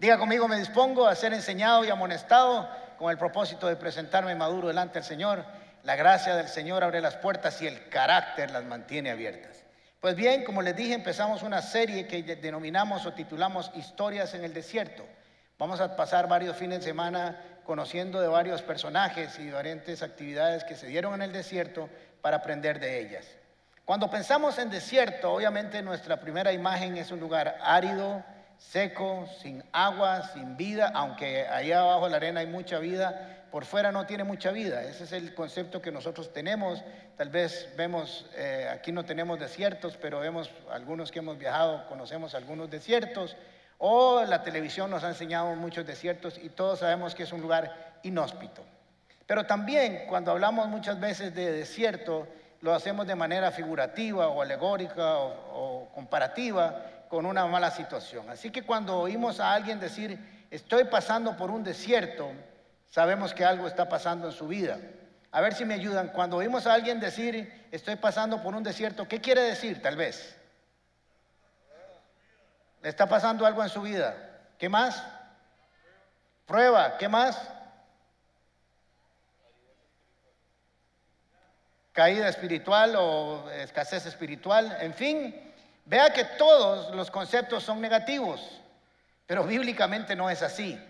Diga conmigo, me dispongo a ser enseñado y amonestado con el propósito de presentarme maduro delante del Señor. La gracia del Señor abre las puertas y el carácter las mantiene abiertas. Pues bien, como les dije, empezamos una serie que denominamos o titulamos Historias en el Desierto. Vamos a pasar varios fines de semana conociendo de varios personajes y diferentes actividades que se dieron en el desierto para aprender de ellas. Cuando pensamos en desierto, obviamente nuestra primera imagen es un lugar árido, seco, sin agua, sin vida, aunque allá abajo en la arena hay mucha vida, por fuera no tiene mucha vida. Ese es el concepto que nosotros tenemos. Tal vez vemos, eh, aquí no tenemos desiertos, pero vemos algunos que hemos viajado, conocemos algunos desiertos. O la televisión nos ha enseñado muchos desiertos y todos sabemos que es un lugar inhóspito. Pero también cuando hablamos muchas veces de desierto, lo hacemos de manera figurativa o alegórica o comparativa con una mala situación. Así que cuando oímos a alguien decir, estoy pasando por un desierto, sabemos que algo está pasando en su vida. A ver si me ayudan. Cuando oímos a alguien decir, estoy pasando por un desierto, ¿qué quiere decir tal vez? ¿Le está pasando algo en su vida? ¿Qué más? Prueba, ¿qué más? Caída espiritual o escasez espiritual, en fin, Vea que todos los conceptos son negativos, pero bíblicamente no es así.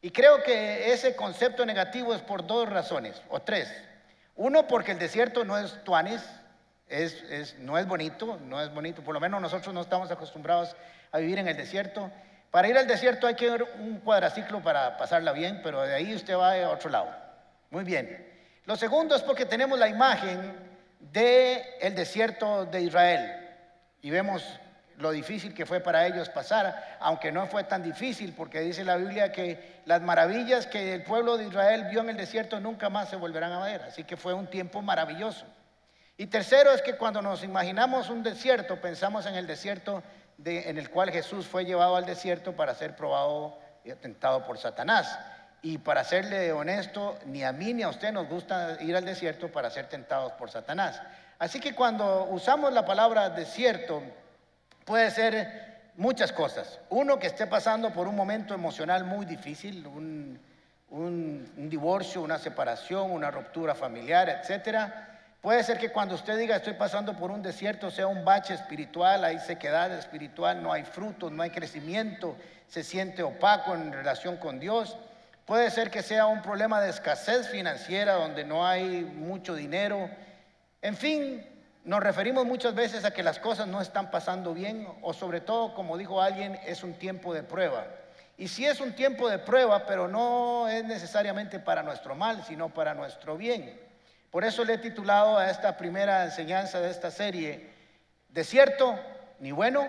Y creo que ese concepto negativo es por dos razones, o tres. Uno, porque el desierto no es tuanis, es, no es bonito, no es bonito, por lo menos nosotros no estamos acostumbrados a vivir en el desierto. Para ir al desierto hay que ir un cuadraciclo para pasarla bien, pero de ahí usted va a otro lado. Muy bien. Lo segundo es porque tenemos la imagen del el desierto de Israel y vemos lo difícil que fue para ellos pasar, aunque no fue tan difícil, porque dice la Biblia que las maravillas que el pueblo de Israel vio en el desierto nunca más se volverán a ver, así que fue un tiempo maravilloso. Y tercero es que cuando nos imaginamos un desierto, pensamos en el desierto en el cual Jesús fue llevado al desierto para ser probado y atentado por Satanás. Y para serle honesto, ni a mí ni a usted nos gusta ir al desierto para ser tentados por Satanás. Así que cuando usamos la palabra desierto, puede ser muchas cosas. Uno que esté pasando por un momento emocional muy difícil, un, divorcio, una separación, una ruptura familiar, etc. Puede ser que cuando usted diga estoy pasando por un desierto sea un bache espiritual, hay sequedad espiritual, no hay frutos, no hay crecimiento, se siente opaco en relación con Dios. Puede ser que sea un problema de escasez financiera donde no hay mucho dinero en fin, nos referimos muchas veces a que las cosas no están pasando bien o sobre todo, como dijo alguien, es un tiempo de prueba. Y si es un tiempo de prueba, pero no es necesariamente para nuestro mal, sino para nuestro bien. Por eso le he titulado a esta primera enseñanza de esta serie, Desierto, ni bueno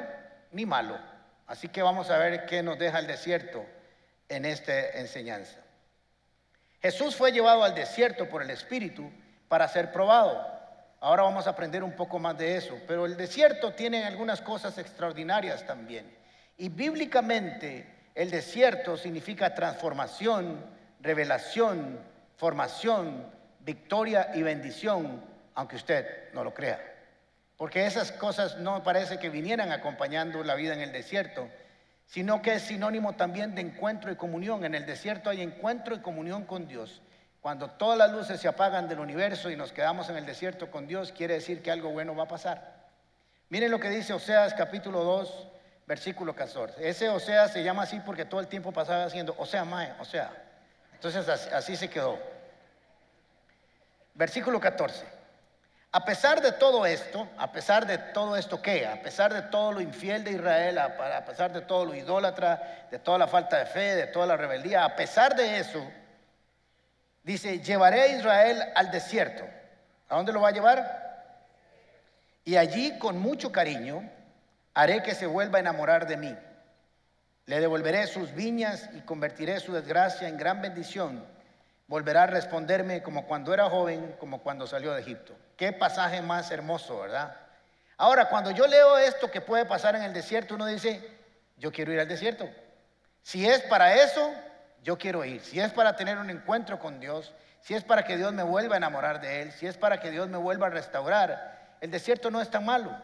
ni malo. Así que vamos a ver qué nos deja el desierto en esta enseñanza. Jesús fue llevado al desierto por el Espíritu para ser probado. Ahora vamos a aprender un poco más de eso, pero el desierto tiene algunas cosas extraordinarias también. Y bíblicamente el desierto significa transformación, revelación, formación, victoria y bendición, aunque usted no lo crea. Porque esas cosas no parece que vinieran acompañando la vida en el desierto, sino que es sinónimo también de encuentro y comunión. En el desierto hay encuentro y comunión con Dios. Cuando todas las luces se apagan del universo y nos quedamos en el desierto con Dios, quiere decir que algo bueno va a pasar. Miren lo que dice Oseas capítulo 2, versículo 14. Ese Oseas se llama así porque todo el tiempo pasaba haciendo Osea Mae, o sea. Entonces así, así se quedó. Versículo 14. A pesar de todo esto, a pesar de todo esto que, a pesar de todo lo infiel de Israel, a pesar de todo lo idólatra, de toda la falta de fe, de toda la rebeldía, a pesar de eso, Dice, llevaré a Israel al desierto. ¿A dónde lo va a llevar? Y allí con mucho cariño haré que se vuelva a enamorar de mí. Le devolveré sus viñas y convertiré su desgracia en gran bendición. Volverá a responderme como cuando era joven, como cuando salió de Egipto. Qué pasaje más hermoso, ¿verdad? Ahora, cuando yo leo esto que puede pasar en el desierto, uno dice, yo quiero ir al desierto. Si es para eso, yo quiero ir. Si es para tener un encuentro con Dios, si es para que Dios me vuelva a enamorar de Él, si es para que Dios me vuelva a restaurar, el desierto no es tan malo.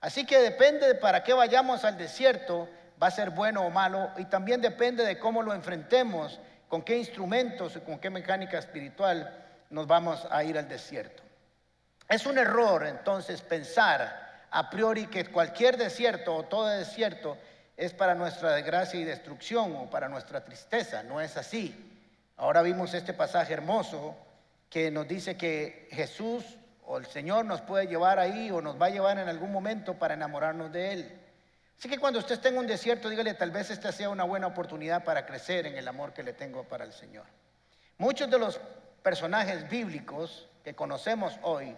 Así que depende de para qué vayamos al desierto, va a ser bueno o malo y también depende de cómo lo enfrentemos, con qué instrumentos y con qué mecánica espiritual nos vamos a ir al desierto. Es un error entonces pensar a priori que cualquier desierto o todo desierto es para nuestra desgracia y destrucción o para nuestra tristeza. No es así. Ahora vimos este pasaje hermoso que nos dice que Jesús o el Señor nos puede llevar ahí o nos va a llevar en algún momento para enamorarnos de Él. Así que cuando usted esté en un desierto, dígale, tal vez esta sea una buena oportunidad para crecer en el amor que le tengo para el Señor. Muchos de los personajes bíblicos que conocemos hoy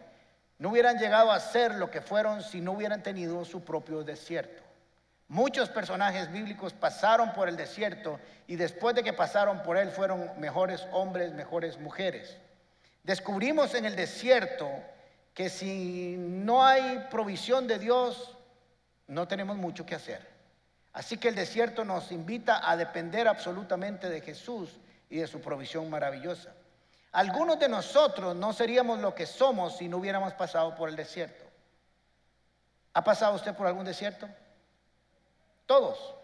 no hubieran llegado a ser lo que fueron si no hubieran tenido su propio desierto. Muchos personajes bíblicos pasaron por el desierto y después de que pasaron por él fueron mejores hombres, mejores mujeres. Descubrimos en el desierto que si no hay provisión de Dios, no tenemos mucho que hacer. Así que el desierto nos invita a depender absolutamente de Jesús y de su provisión maravillosa. Algunos de nosotros no seríamos lo que somos si no hubiéramos pasado por el desierto. ¿Ha pasado usted por algún desierto? Todos.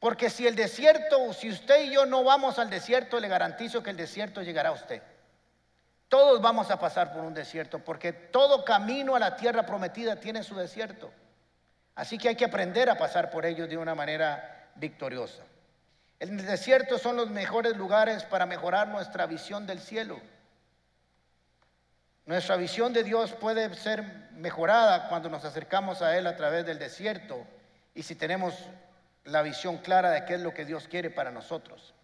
Porque si el desierto, si usted y yo no vamos al desierto, le garantizo que el desierto llegará a usted. Todos vamos a pasar por un desierto, porque todo camino a la tierra prometida tiene su desierto. Así que hay que aprender a pasar por ellos de una manera victoriosa. El desierto son los mejores lugares para mejorar nuestra visión del cielo. Nuestra visión de Dios puede ser mejorada cuando nos acercamos a Él a través del desierto y si tenemos la visión clara de qué es lo que Dios quiere para nosotros.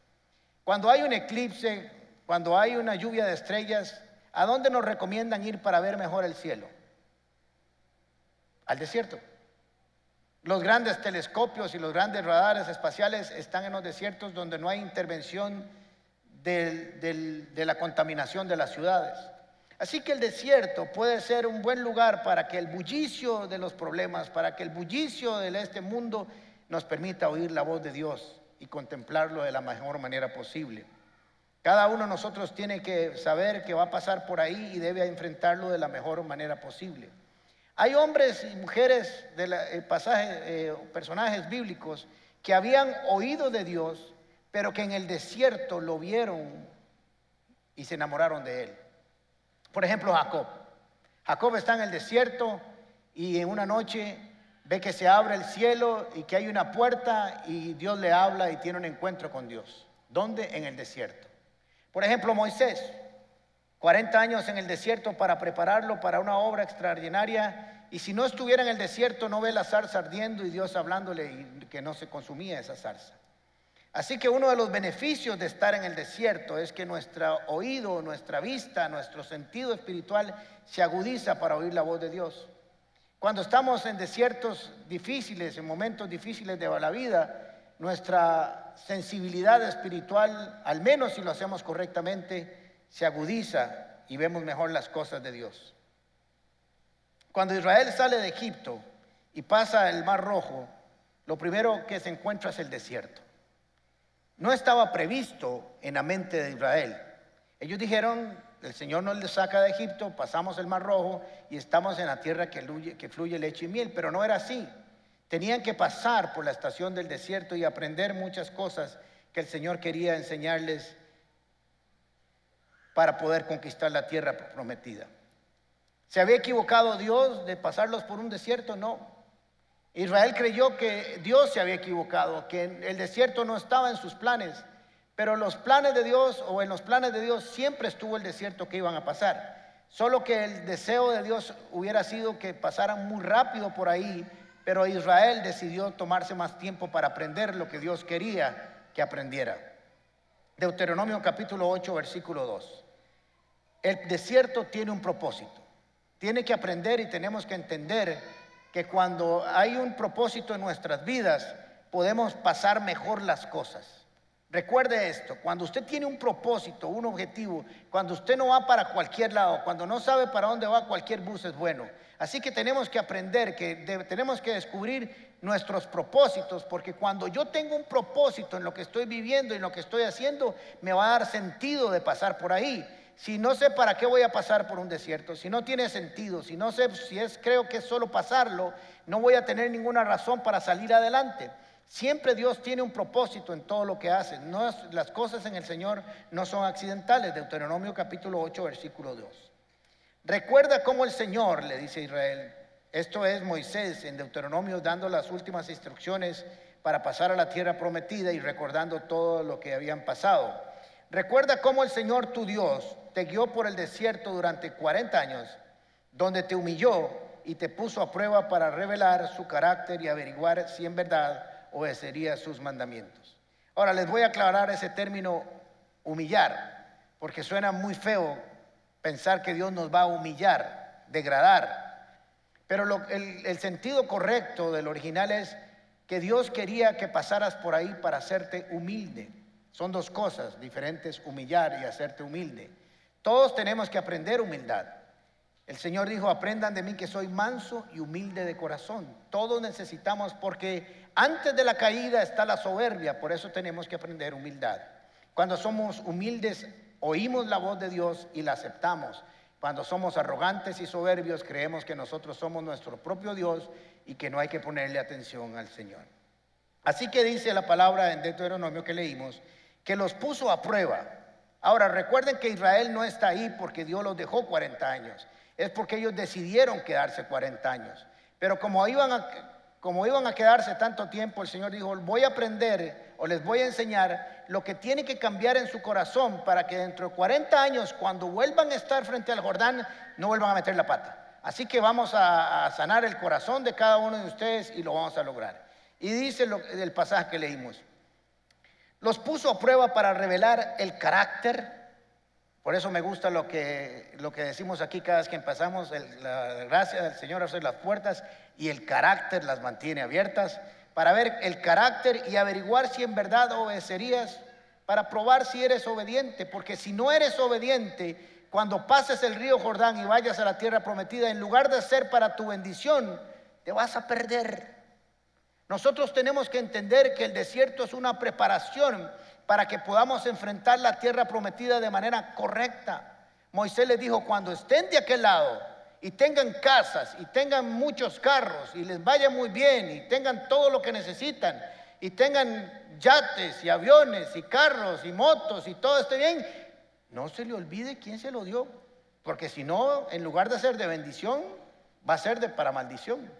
Cuando hay un eclipse, cuando hay una lluvia de estrellas, ¿a dónde nos recomiendan ir para ver mejor el cielo? Al desierto. Los grandes telescopios y los grandes radares espaciales están en los desiertos donde no hay intervención de la contaminación de las ciudades. Así que el desierto puede ser un buen lugar para que el bullicio de los problemas, para que el bullicio de este mundo nos permita oír la voz de Dios y contemplarlo de la mejor manera posible. Cada uno de nosotros tiene que saber que va a pasar por ahí y debe enfrentarlo de la mejor manera posible. Hay hombres y mujeres de eh, eh, personajes bíblicos que habían oído de Dios, pero que en el desierto lo vieron y se enamoraron de él. Por ejemplo, Jacob. Jacob está en el desierto y en una noche ve que se abre el cielo y que hay una puerta y Dios le habla y tiene un encuentro con Dios. ¿Dónde? En el desierto. Por ejemplo, Moisés. 40 años en el desierto para prepararlo para una obra extraordinaria. Y si no estuviera en el desierto, no ve la zarza ardiendo y Dios hablándole y que no se consumía esa zarza. Así que uno de los beneficios de estar en el desierto es que nuestro oído, nuestra vista, nuestro sentido espiritual se agudiza para oír la voz de Dios. Cuando estamos en desiertos difíciles, en momentos difíciles de la vida, nuestra sensibilidad espiritual, al menos si lo hacemos correctamente, se agudiza y vemos mejor las cosas de Dios. Cuando Israel sale de Egipto y pasa el Mar Rojo, lo primero que se encuentra es el desierto. No estaba previsto en la mente de Israel. Ellos dijeron, el Señor nos saca de Egipto, pasamos el Mar Rojo y estamos en la tierra que fluye, que fluye leche y miel, pero no era así. Tenían que pasar por la estación del desierto y aprender muchas cosas que el Señor quería enseñarles para poder conquistar la tierra prometida. ¿Se había equivocado Dios de pasarlos por un desierto? No. Israel creyó que Dios se había equivocado, que el desierto no estaba en sus planes, pero los planes de Dios o en los planes de Dios siempre estuvo el desierto que iban a pasar. Solo que el deseo de Dios hubiera sido que pasaran muy rápido por ahí, pero Israel decidió tomarse más tiempo para aprender lo que Dios quería que aprendiera. Deuteronomio capítulo 8, versículo 2. El desierto tiene un propósito. Tiene que aprender y tenemos que entender que cuando hay un propósito en nuestras vidas, podemos pasar mejor las cosas. Recuerde esto, cuando usted tiene un propósito, un objetivo, cuando usted no va para cualquier lado, cuando no sabe para dónde va, cualquier bus es bueno. Así que tenemos que aprender, que tenemos que descubrir nuestros propósitos, porque cuando yo tengo un propósito en lo que estoy viviendo y en lo que estoy haciendo, me va a dar sentido de pasar por ahí si no sé para qué voy a pasar por un desierto, si no tiene sentido, si no sé si es creo que es solo pasarlo, no voy a tener ninguna razón para salir adelante. Siempre Dios tiene un propósito en todo lo que hace. No, las cosas en el Señor no son accidentales. Deuteronomio capítulo 8, versículo 2. Recuerda cómo el Señor, le dice a Israel, esto es Moisés en Deuteronomio dando las últimas instrucciones para pasar a la tierra prometida y recordando todo lo que habían pasado. Recuerda cómo el Señor tu Dios te guió por el desierto durante 40 años, donde te humilló y te puso a prueba para revelar su carácter y averiguar si en verdad obedecería sus mandamientos. Ahora les voy a aclarar ese término humillar, porque suena muy feo pensar que Dios nos va a humillar, degradar. Pero el, el sentido correcto del original es que Dios quería que pasaras por ahí para hacerte humilde. Son dos cosas diferentes, humillar y hacerte humilde. Todos tenemos que aprender humildad. El Señor dijo, aprendan de mí que soy manso y humilde de corazón. Todos necesitamos porque antes de la caída está la soberbia, por eso tenemos que aprender humildad. Cuando somos humildes, oímos la voz de Dios y la aceptamos. Cuando somos arrogantes y soberbios, creemos que nosotros somos nuestro propio Dios y que no hay que ponerle atención al Señor. Así que dice la palabra en Deuteronomio que leímos, que los puso a prueba. Ahora recuerden que Israel no está ahí porque Dios los dejó 40 años es porque ellos decidieron quedarse 40 años. Pero como iban a, como iban a quedarse tanto tiempo, el Señor dijo, voy a aprender o les voy a enseñar lo que tiene que cambiar en su corazón para que dentro de 40 años, cuando vuelvan a estar frente al Jordán, no vuelvan a meter la pata. Así que vamos a, sanar el corazón de cada uno de ustedes y lo vamos a lograr. Y dice el pasaje que leímos, los puso a prueba para revelar el carácter, por eso me gusta lo que, lo que decimos aquí cada vez que empezamos, la gracia del Señor hacer las puertas y el carácter las mantiene abiertas, para ver el carácter y averiguar si en verdad obedecerías, para probar si eres obediente, porque si no eres obediente, cuando pases el río Jordán y vayas a la tierra prometida, en lugar de ser para tu bendición, te vas a perder. Nosotros tenemos que entender que el desierto es una preparación para que podamos enfrentar la tierra prometida de manera correcta. Moisés les dijo, cuando estén de aquel lado y tengan casas y tengan muchos carros y les vaya muy bien y tengan todo lo que necesitan y tengan yates y aviones y carros y motos y todo esté bien, no se le olvide quién se lo dio, porque si no, en lugar de ser de bendición, va a ser de para maldición.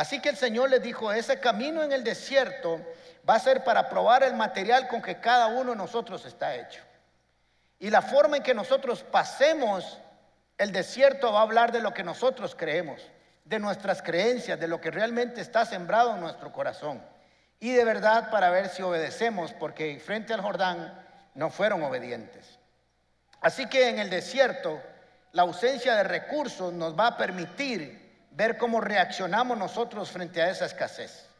Así que el Señor les dijo, ese camino en el desierto va a ser para probar el material con que cada uno de nosotros está hecho. Y la forma en que nosotros pasemos el desierto va a hablar de lo que nosotros creemos, de nuestras creencias, de lo que realmente está sembrado en nuestro corazón. Y de verdad para ver si obedecemos, porque frente al Jordán no fueron obedientes. Así que en el desierto la ausencia de recursos nos va a permitir ver cómo reaccionamos nosotros frente a esa escasez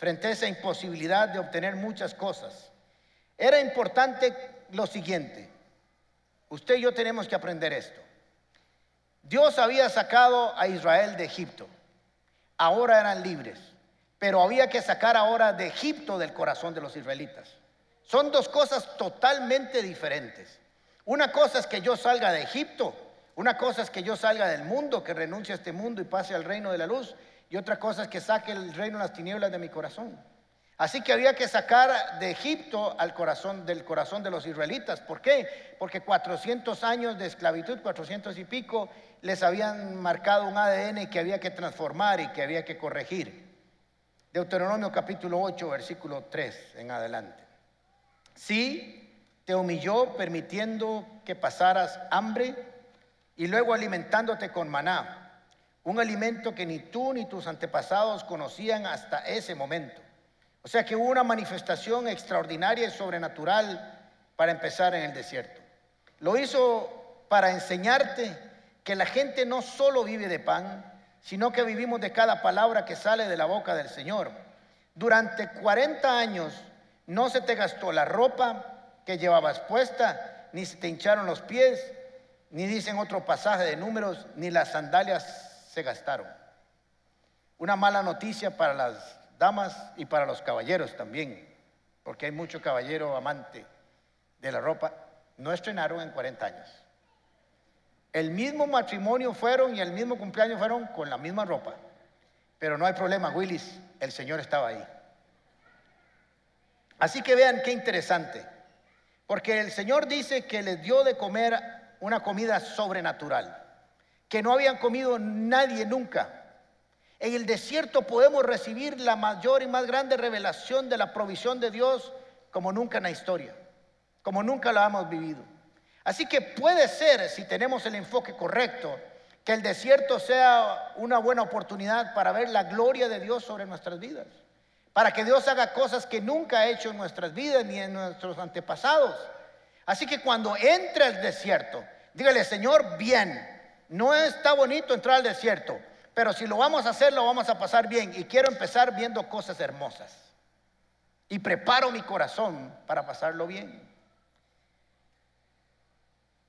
frente a esa imposibilidad de obtener muchas cosas. Era importante lo siguiente. Usted y yo tenemos que aprender esto. Dios había sacado a Israel de Egipto. Ahora eran libres. Pero había que sacar ahora de Egipto del corazón de los israelitas. Son dos cosas totalmente diferentes. Una cosa es que yo salga de Egipto. Una cosa es que yo salga del mundo, que renuncie a este mundo y pase al reino de la luz. Y otra cosa es que saque el reino de las tinieblas de mi corazón. Así que había que sacar de Egipto al corazón del corazón de los israelitas. ¿Por qué? Porque 400 años de esclavitud, 400 y pico, les habían marcado un ADN que había que transformar y que había que corregir. Deuteronomio capítulo 8, versículo 3 en adelante. Sí, te humilló permitiendo que pasaras hambre y luego alimentándote con maná un alimento que ni tú ni tus antepasados conocían hasta ese momento. O sea que hubo una manifestación extraordinaria y sobrenatural para empezar en el desierto. Lo hizo para enseñarte que la gente no solo vive de pan, sino que vivimos de cada palabra que sale de la boca del Señor. Durante 40 años no se te gastó la ropa que llevabas puesta, ni se te hincharon los pies, ni dicen otro pasaje de números, ni las sandalias se gastaron. Una mala noticia para las damas y para los caballeros también, porque hay mucho caballero amante de la ropa, no estrenaron en 40 años. El mismo matrimonio fueron y el mismo cumpleaños fueron con la misma ropa. Pero no hay problema, Willis, el Señor estaba ahí. Así que vean qué interesante, porque el Señor dice que les dio de comer una comida sobrenatural, que no habían comido nadie nunca. En el desierto podemos recibir la mayor y más grande revelación de la provisión de Dios como nunca en la historia, como nunca la hemos vivido. Así que puede ser, si tenemos el enfoque correcto, que el desierto sea una buena oportunidad para ver la gloria de Dios sobre nuestras vidas, para que Dios haga cosas que nunca ha hecho en nuestras vidas ni en nuestros antepasados. Así que cuando entre al desierto, dígale, Señor, bien, no está bonito entrar al desierto, pero si lo vamos a hacer, lo vamos a pasar bien. Y quiero empezar viendo cosas hermosas. Y preparo mi corazón para pasarlo bien.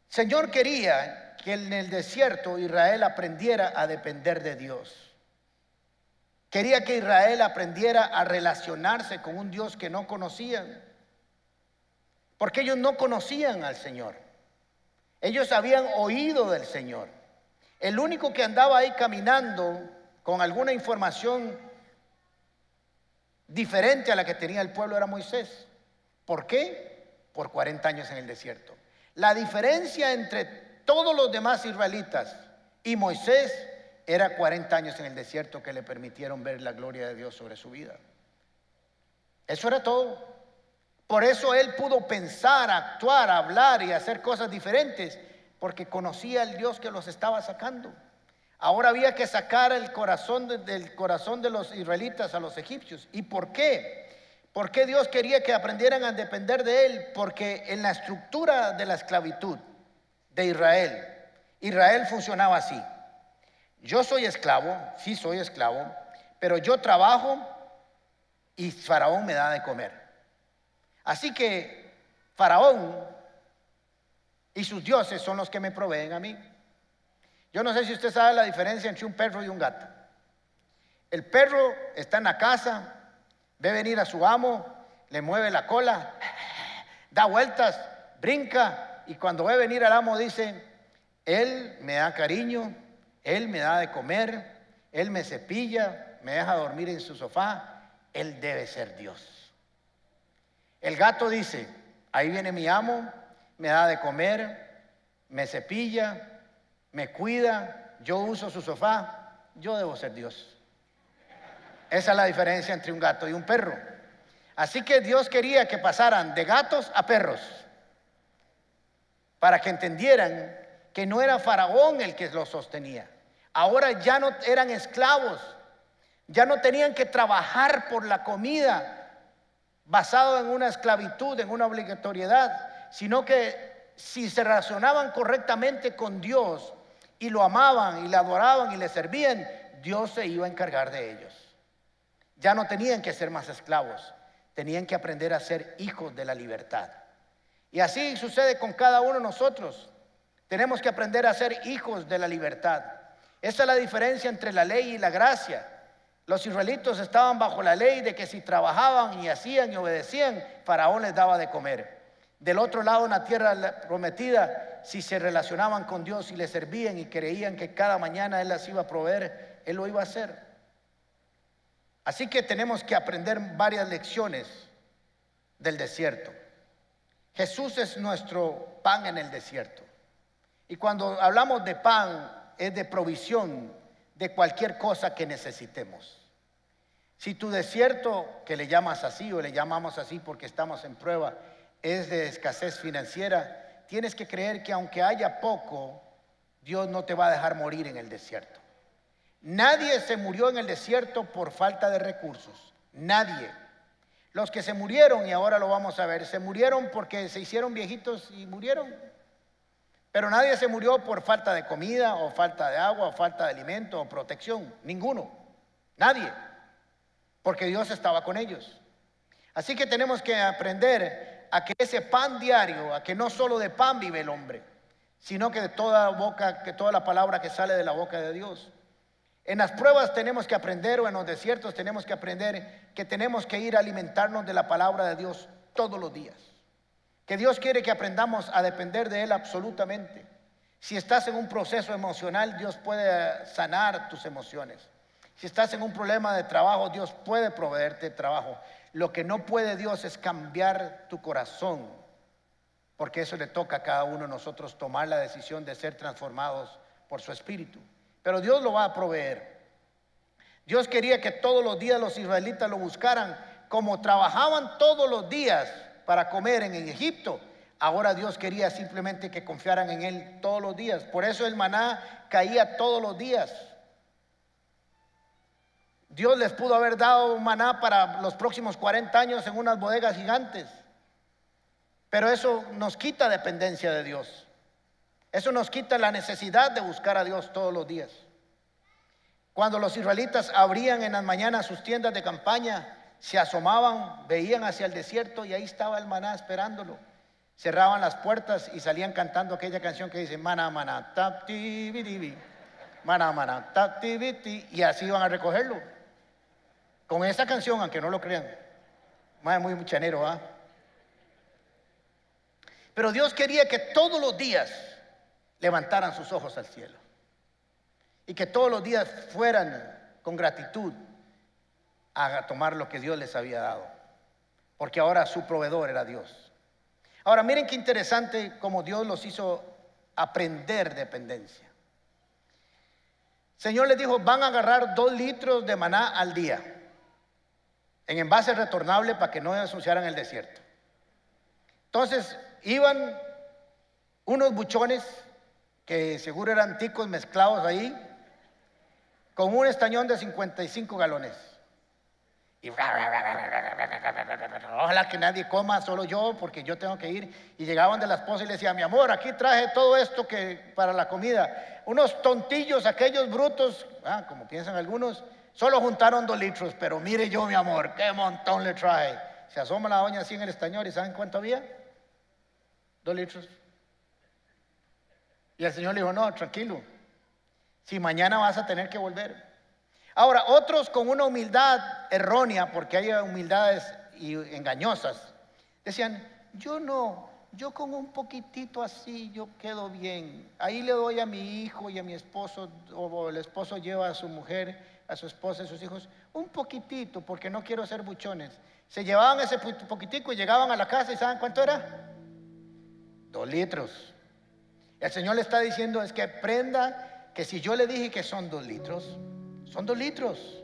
Señor quería que en el desierto Israel aprendiera a depender de Dios. Quería que Israel aprendiera a relacionarse con un Dios que no conocían. Porque ellos no conocían al Señor. Ellos habían oído del Señor. El único que andaba ahí caminando con alguna información diferente a la que tenía el pueblo era Moisés. ¿Por qué? Por 40 años en el desierto. La diferencia entre todos los demás israelitas y Moisés era 40 años en el desierto que le permitieron ver la gloria de Dios sobre su vida. Eso era todo. Por eso él pudo pensar, actuar, hablar y hacer cosas diferentes, porque conocía al Dios que los estaba sacando. Ahora había que sacar el corazón del corazón de los israelitas a los egipcios. ¿Y por qué? ¿Por qué Dios quería que aprendieran a depender de Él? Porque en la estructura de la esclavitud de Israel, Israel funcionaba así. Yo soy esclavo, sí soy esclavo, pero yo trabajo y Faraón me da de comer. Así que Faraón y sus dioses son los que me proveen a mí. Yo no sé si usted sabe la diferencia entre un perro y un gato. El perro está en la casa, Ve venir a su amo, le mueve la cola, da vueltas, brinca y cuando ve venir al amo dice, él me da cariño, él me da de comer, él me cepilla, me deja dormir en su sofá, él debe ser Dios. El gato dice, ahí viene mi amo, me da de comer, me cepilla, me cuida, yo uso su sofá, yo debo ser Dios. Esa es la diferencia entre un gato y un perro. Así que Dios quería que pasaran de gatos a perros, para que entendieran que no era Faraón el que los sostenía. Ahora ya no eran esclavos, ya no tenían que trabajar por la comida basado en una esclavitud, en una obligatoriedad, sino que si se relacionaban correctamente con Dios y lo amaban y le adoraban y le servían, Dios se iba a encargar de ellos. Ya no tenían que ser más esclavos, tenían que aprender a ser hijos de la libertad. Y así sucede con cada uno de nosotros. Tenemos que aprender a ser hijos de la libertad. Esa es la diferencia entre la ley y la gracia. Los israelitos estaban bajo la ley de que si trabajaban y hacían y obedecían, Faraón les daba de comer. Del otro lado, en la tierra prometida, si se relacionaban con Dios y le servían y creían que cada mañana Él las iba a proveer, Él lo iba a hacer. Así que tenemos que aprender varias lecciones del desierto. Jesús es nuestro pan en el desierto. Y cuando hablamos de pan, es de provisión de cualquier cosa que necesitemos. Si tu desierto, que le llamas así o le llamamos así porque estamos en prueba, es de escasez financiera, tienes que creer que aunque haya poco, Dios no te va a dejar morir en el desierto. Nadie se murió en el desierto por falta de recursos. Nadie. Los que se murieron, y ahora lo vamos a ver, se murieron porque se hicieron viejitos y murieron. Pero nadie se murió por falta de comida o falta de agua o falta de alimento o protección. Ninguno. Nadie. Porque Dios estaba con ellos. Así que tenemos que aprender a que ese pan diario, a que no solo de pan vive el hombre, sino que de toda boca, que toda la palabra que sale de la boca de Dios. En las pruebas tenemos que aprender o en los desiertos tenemos que aprender que tenemos que ir a alimentarnos de la palabra de Dios todos los días. Que Dios quiere que aprendamos a depender de Él absolutamente. Si estás en un proceso emocional, Dios puede sanar tus emociones. Si estás en un problema de trabajo, Dios puede proveerte trabajo. Lo que no puede Dios es cambiar tu corazón, porque eso le toca a cada uno de nosotros tomar la decisión de ser transformados por su espíritu. Pero Dios lo va a proveer. Dios quería que todos los días los israelitas lo buscaran, como trabajaban todos los días para comer en Egipto. Ahora Dios quería simplemente que confiaran en Él todos los días. Por eso el maná caía todos los días. Dios les pudo haber dado maná para los próximos 40 años en unas bodegas gigantes. Pero eso nos quita dependencia de Dios. Eso nos quita la necesidad de buscar a Dios todos los días. Cuando los israelitas abrían en las mañanas sus tiendas de campaña, se asomaban, veían hacia el desierto y ahí estaba el maná esperándolo. Cerraban las puertas y salían cantando aquella canción que dice maná, maná, tap, maná, maná, tap, y así iban a recogerlo. Con esa canción, aunque no lo crean. Más muy muchanero, ¿ah? Pero Dios quería que todos los días levantaran sus ojos al cielo. Y que todos los días fueran con gratitud a tomar lo que Dios les había dado. Porque ahora su proveedor era Dios. Ahora miren qué interesante como Dios los hizo aprender dependencia. Señor les dijo, van a agarrar dos litros de maná al día en envase retornable para que no ensuciaran el desierto. Entonces iban unos buchones que seguro eran ticos mezclados ahí, con un estañón de 55 galones. Y ojalá que nadie coma, solo yo, porque yo tengo que ir. Y llegaban de la esposa y le decía, mi amor, aquí traje todo esto que para la comida. Unos tontillos, aquellos brutos, ah, como piensan algunos, Solo juntaron dos litros, pero mire yo, mi amor, qué montón le trae. Se asoma la doña así en el estañor y ¿saben cuánto había? Dos litros. Y el Señor le dijo, no, tranquilo, si mañana vas a tener que volver. Ahora, otros con una humildad errónea, porque hay humildades engañosas, decían, yo no, yo con un poquitito así, yo quedo bien. Ahí le doy a mi hijo y a mi esposo, o el esposo lleva a su mujer a su esposa y sus hijos un poquitito, porque no quiero ser buchones. Se llevaban ese poquitico y llegaban a la casa y ¿saben cuánto era? Dos litros. El Señor le está diciendo es que aprenda que si yo le dije que son dos litros, son dos litros.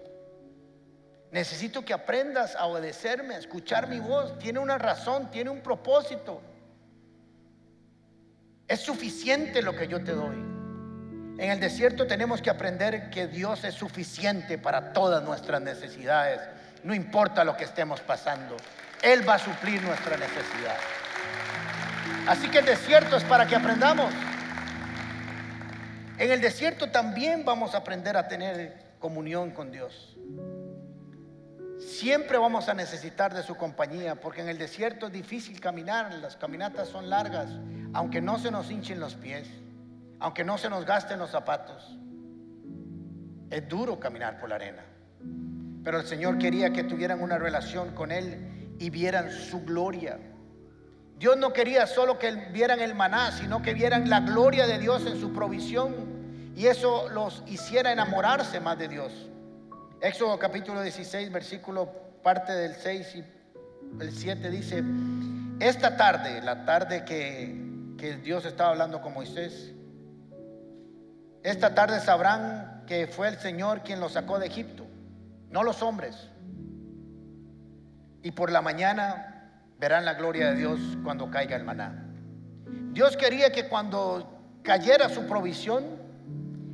Necesito que aprendas a obedecerme, a escuchar mi voz. Tiene una razón, tiene un propósito. Es suficiente lo que yo te doy. En el desierto tenemos que aprender que Dios es suficiente para todas nuestras necesidades, no importa lo que estemos pasando. Él va a suplir nuestra necesidad. Así que el desierto es para que aprendamos. En el desierto también vamos a aprender a tener comunión con Dios. Siempre vamos a necesitar de su compañía, porque en el desierto es difícil caminar, las caminatas son largas, aunque no se nos hinchen los pies aunque no se nos gasten los zapatos. Es duro caminar por la arena. Pero el Señor quería que tuvieran una relación con Él y vieran su gloria. Dios no quería solo que vieran el maná, sino que vieran la gloria de Dios en su provisión. Y eso los hiciera enamorarse más de Dios. Éxodo capítulo 16, versículo parte del 6 y el 7 dice, esta tarde, la tarde que, que Dios estaba hablando con Moisés, esta tarde sabrán que fue el Señor quien los sacó de Egipto, no los hombres. Y por la mañana verán la gloria de Dios cuando caiga el maná. Dios quería que cuando cayera su provisión,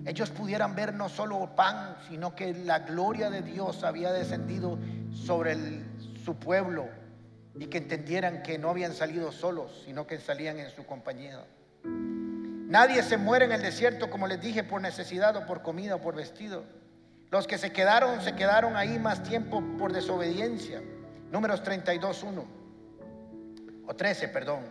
ellos pudieran ver no solo pan, sino que la gloria de Dios había descendido sobre su pueblo y que entendieran que no habían salido solos, sino que salían en su compañía. Nadie se muere en el desierto, como les dije, por necesidad o por comida o por vestido. Los que se quedaron, se quedaron ahí más tiempo por desobediencia. Números 32, 1. O 13, perdón.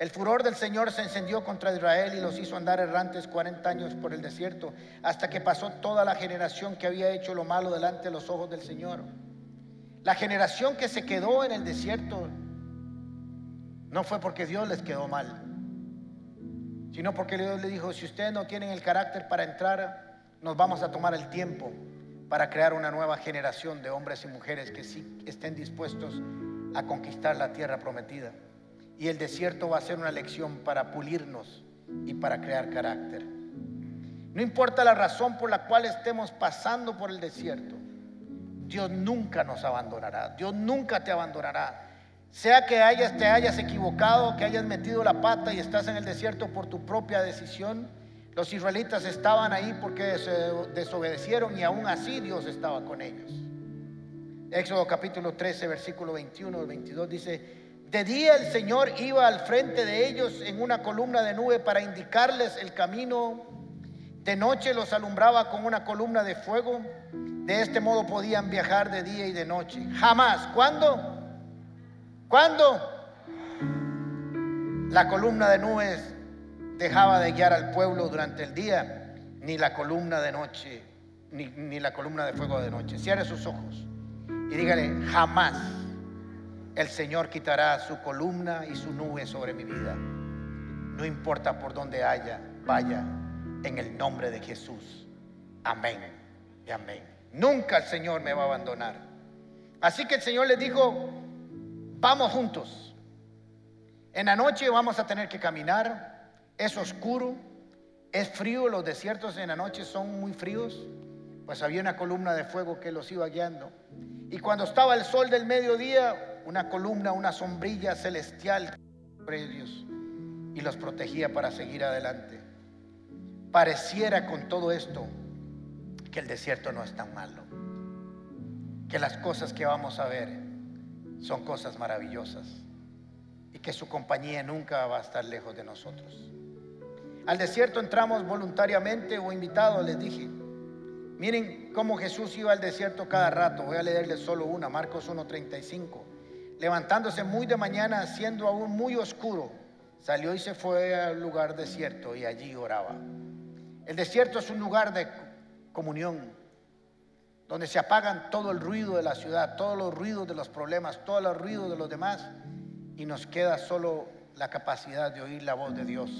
El furor del Señor se encendió contra Israel y los hizo andar errantes 40 años por el desierto, hasta que pasó toda la generación que había hecho lo malo delante de los ojos del Señor. La generación que se quedó en el desierto no fue porque Dios les quedó mal sino porque Dios le dijo, si ustedes no tienen el carácter para entrar, nos vamos a tomar el tiempo para crear una nueva generación de hombres y mujeres que sí estén dispuestos a conquistar la tierra prometida. Y el desierto va a ser una lección para pulirnos y para crear carácter. No importa la razón por la cual estemos pasando por el desierto, Dios nunca nos abandonará, Dios nunca te abandonará. Sea que hayas, te hayas equivocado, que hayas metido la pata y estás en el desierto por tu propia decisión, los israelitas estaban ahí porque se desobedecieron y aún así Dios estaba con ellos. Éxodo capítulo 13, versículo 21 al 22 dice, de día el Señor iba al frente de ellos en una columna de nube para indicarles el camino. De noche los alumbraba con una columna de fuego. De este modo podían viajar de día y de noche. Jamás. ¿Cuándo? ¿Cuándo? La columna de nubes dejaba de guiar al pueblo durante el día, ni la columna de noche, ni, la columna de fuego de noche. Cierre sus ojos y dígale, jamás el Señor quitará su columna y su nube sobre mi vida. No importa por dónde haya, vaya, en el nombre de Jesús. Amén y amén. Nunca el Señor me va a abandonar. Así que el Señor les dijo, vamos juntos. En la noche vamos a tener que caminar es oscuro, es frío, los desiertos en la noche son muy fríos, pues había una columna de fuego que los iba guiando. Y cuando estaba el sol del mediodía, una columna, una sombrilla celestial sobre ellos y los protegía para seguir adelante. Pareciera con todo esto que el desierto no es tan malo, que las cosas que vamos a ver son cosas maravillosas y que su compañía nunca va a estar lejos de nosotros. Al desierto entramos voluntariamente o invitados, les dije. Miren cómo Jesús iba al desierto cada rato. Voy a leerles solo una, Marcos 1.35. Levantándose muy de mañana, siendo aún muy oscuro, salió y se fue al lugar desierto y allí oraba. El desierto es un lugar de comunión, donde se apagan todo el ruido de la ciudad, todos los ruidos de los problemas, todos los ruidos de los demás, y nos queda solo la capacidad de oír la voz de Dios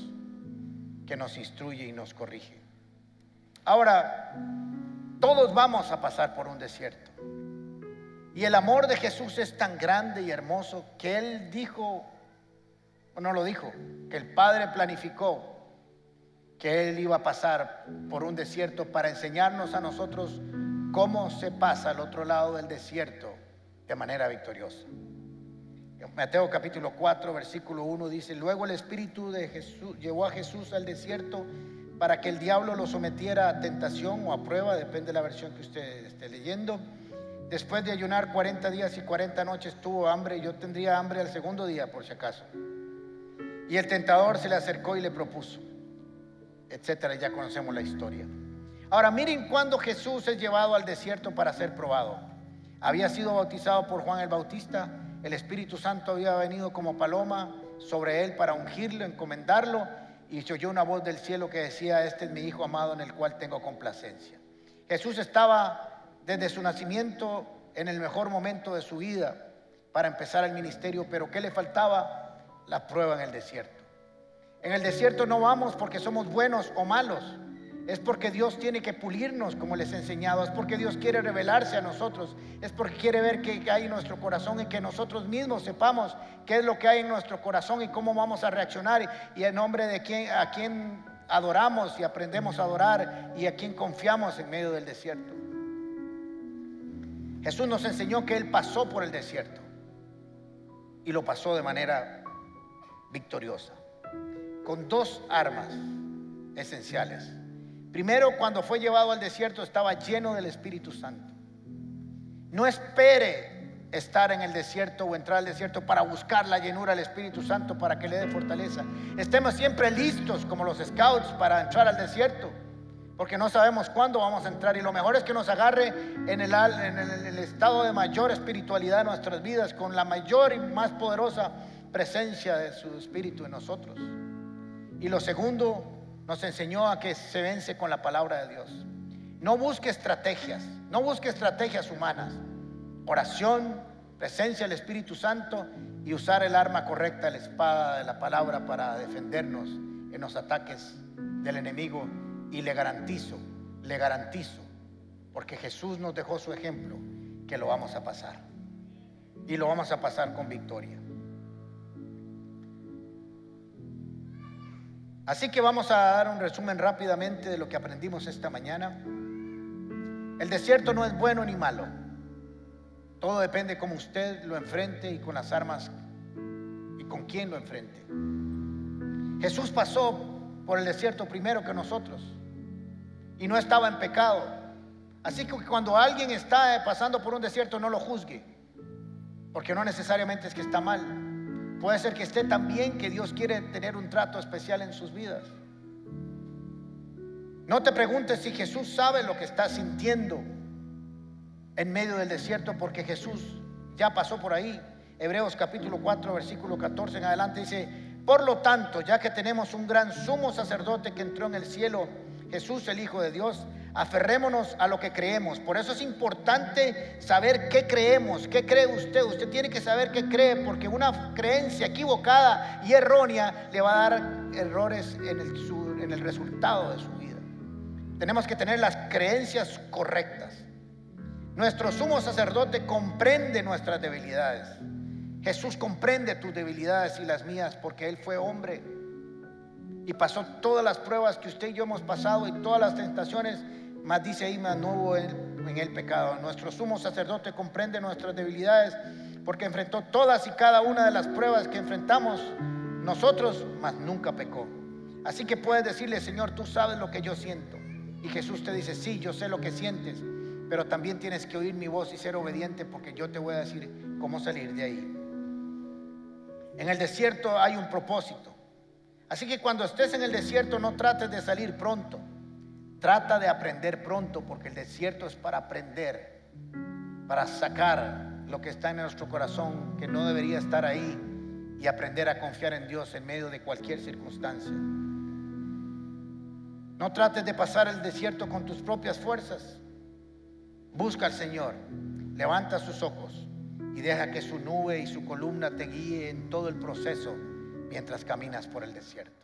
que nos instruye y nos corrige. Ahora, todos vamos a pasar por un desierto. Y el amor de Jesús es tan grande y hermoso que Él dijo, o no lo dijo, que el Padre planificó que Él iba a pasar por un desierto para enseñarnos a nosotros cómo se pasa al otro lado del desierto de manera victoriosa. Mateo capítulo 4, versículo 1 dice, luego el Espíritu de Jesús llevó a Jesús al desierto para que el diablo lo sometiera a tentación o a prueba, depende de la versión que usted esté leyendo. Después de ayunar 40 días y 40 noches tuvo hambre, yo tendría hambre al segundo día por si acaso. Y el tentador se le acercó y le propuso, etcétera, ya conocemos la historia. Ahora miren cuando Jesús es llevado al desierto para ser probado. Había sido bautizado por Juan el Bautista el Espíritu Santo había venido como paloma sobre él para ungirlo, encomendarlo, y se oyó una voz del cielo que decía, este es mi Hijo amado en el cual tengo complacencia. Jesús estaba desde su nacimiento en el mejor momento de su vida para empezar el ministerio, pero ¿qué le faltaba? La prueba en el desierto. En el desierto no vamos porque somos buenos o malos, es porque Dios tiene que pulirnos, como les he enseñado. Es porque Dios quiere revelarse a nosotros. Es porque quiere ver qué hay en nuestro corazón y que nosotros mismos sepamos qué es lo que hay en nuestro corazón y cómo vamos a reaccionar. Y en nombre de quién, a quién adoramos y aprendemos a adorar y a quién confiamos en medio del desierto. Jesús nos enseñó que Él pasó por el desierto y lo pasó de manera victoriosa, con dos armas esenciales Primero, cuando fue llevado al desierto estaba lleno del Espíritu Santo. No espere estar en el desierto o entrar al desierto para buscar la llenura del Espíritu Santo para que le dé fortaleza. Estemos siempre listos como los scouts para entrar al desierto, porque no sabemos cuándo vamos a entrar y lo mejor es que nos agarre en el, estado de mayor espiritualidad de nuestras vidas, con la mayor y más poderosa presencia de su Espíritu en nosotros. Y lo segundo, nos enseñó a que se vence con la palabra de Dios. No busque estrategias, no busque estrategias humanas. Oración, presencia del Espíritu Santo y usar el arma correcta, la espada de la palabra para defendernos en los ataques del enemigo. Y le garantizo, le garantizo, Porque Jesús nos dejó su ejemplo, que lo vamos a pasar. Y lo vamos a pasar con victoria. Así que vamos a dar un resumen rápidamente de lo que aprendimos esta mañana. El desierto no es bueno ni malo. Todo depende cómo usted lo enfrente y con las armas y con quién lo enfrente. Jesús pasó por el desierto primero que nosotros y no estaba en pecado. Así que cuando alguien está pasando por un desierto no lo juzgue, porque no necesariamente es que está mal. Puede ser que esté tan bien que Dios quiere tener un trato especial en sus vidas. No te preguntes si Jesús sabe lo que está sintiendo en medio del desierto, porque Jesús ya pasó por ahí. Hebreos capítulo 4, versículo 14 en adelante dice, por lo tanto, ya que tenemos un gran sumo sacerdote que entró en el cielo, Jesús el Hijo de Dios, aferrémonos a lo que creemos. Por eso es importante saber qué creemos, qué cree usted. Usted tiene que saber qué cree, porque una creencia equivocada y errónea le va a dar errores en el, en el resultado de su vida. Tenemos que tener las creencias correctas. Nuestro sumo sacerdote comprende nuestras debilidades. Jesús comprende tus debilidades y las mías porque Él fue hombre y pasó todas las pruebas que usted y yo hemos pasado y todas las tentaciones, más dice ahí, más no hubo en el pecado. Nuestro sumo sacerdote comprende nuestras debilidades porque enfrentó todas y cada una de las pruebas que enfrentamos nosotros, mas nunca pecó. Así que puedes decirle, Señor, tú sabes lo que yo siento. Y Jesús te dice, sí, yo sé lo que sientes, pero también tienes que oír mi voz y ser obediente porque yo te voy a decir cómo salir de ahí. En el desierto hay un propósito. Así que cuando estés en el desierto no trates de salir pronto. Trata de aprender pronto porque el desierto es para aprender, para sacar lo que está en nuestro corazón que no debería estar ahí y aprender a confiar en Dios en medio de cualquier circunstancia. No trates de pasar el desierto con tus propias fuerzas. Busca al Señor, levanta sus ojos y deja que su nube y su columna te guíe en todo el proceso mientras caminas por el desierto.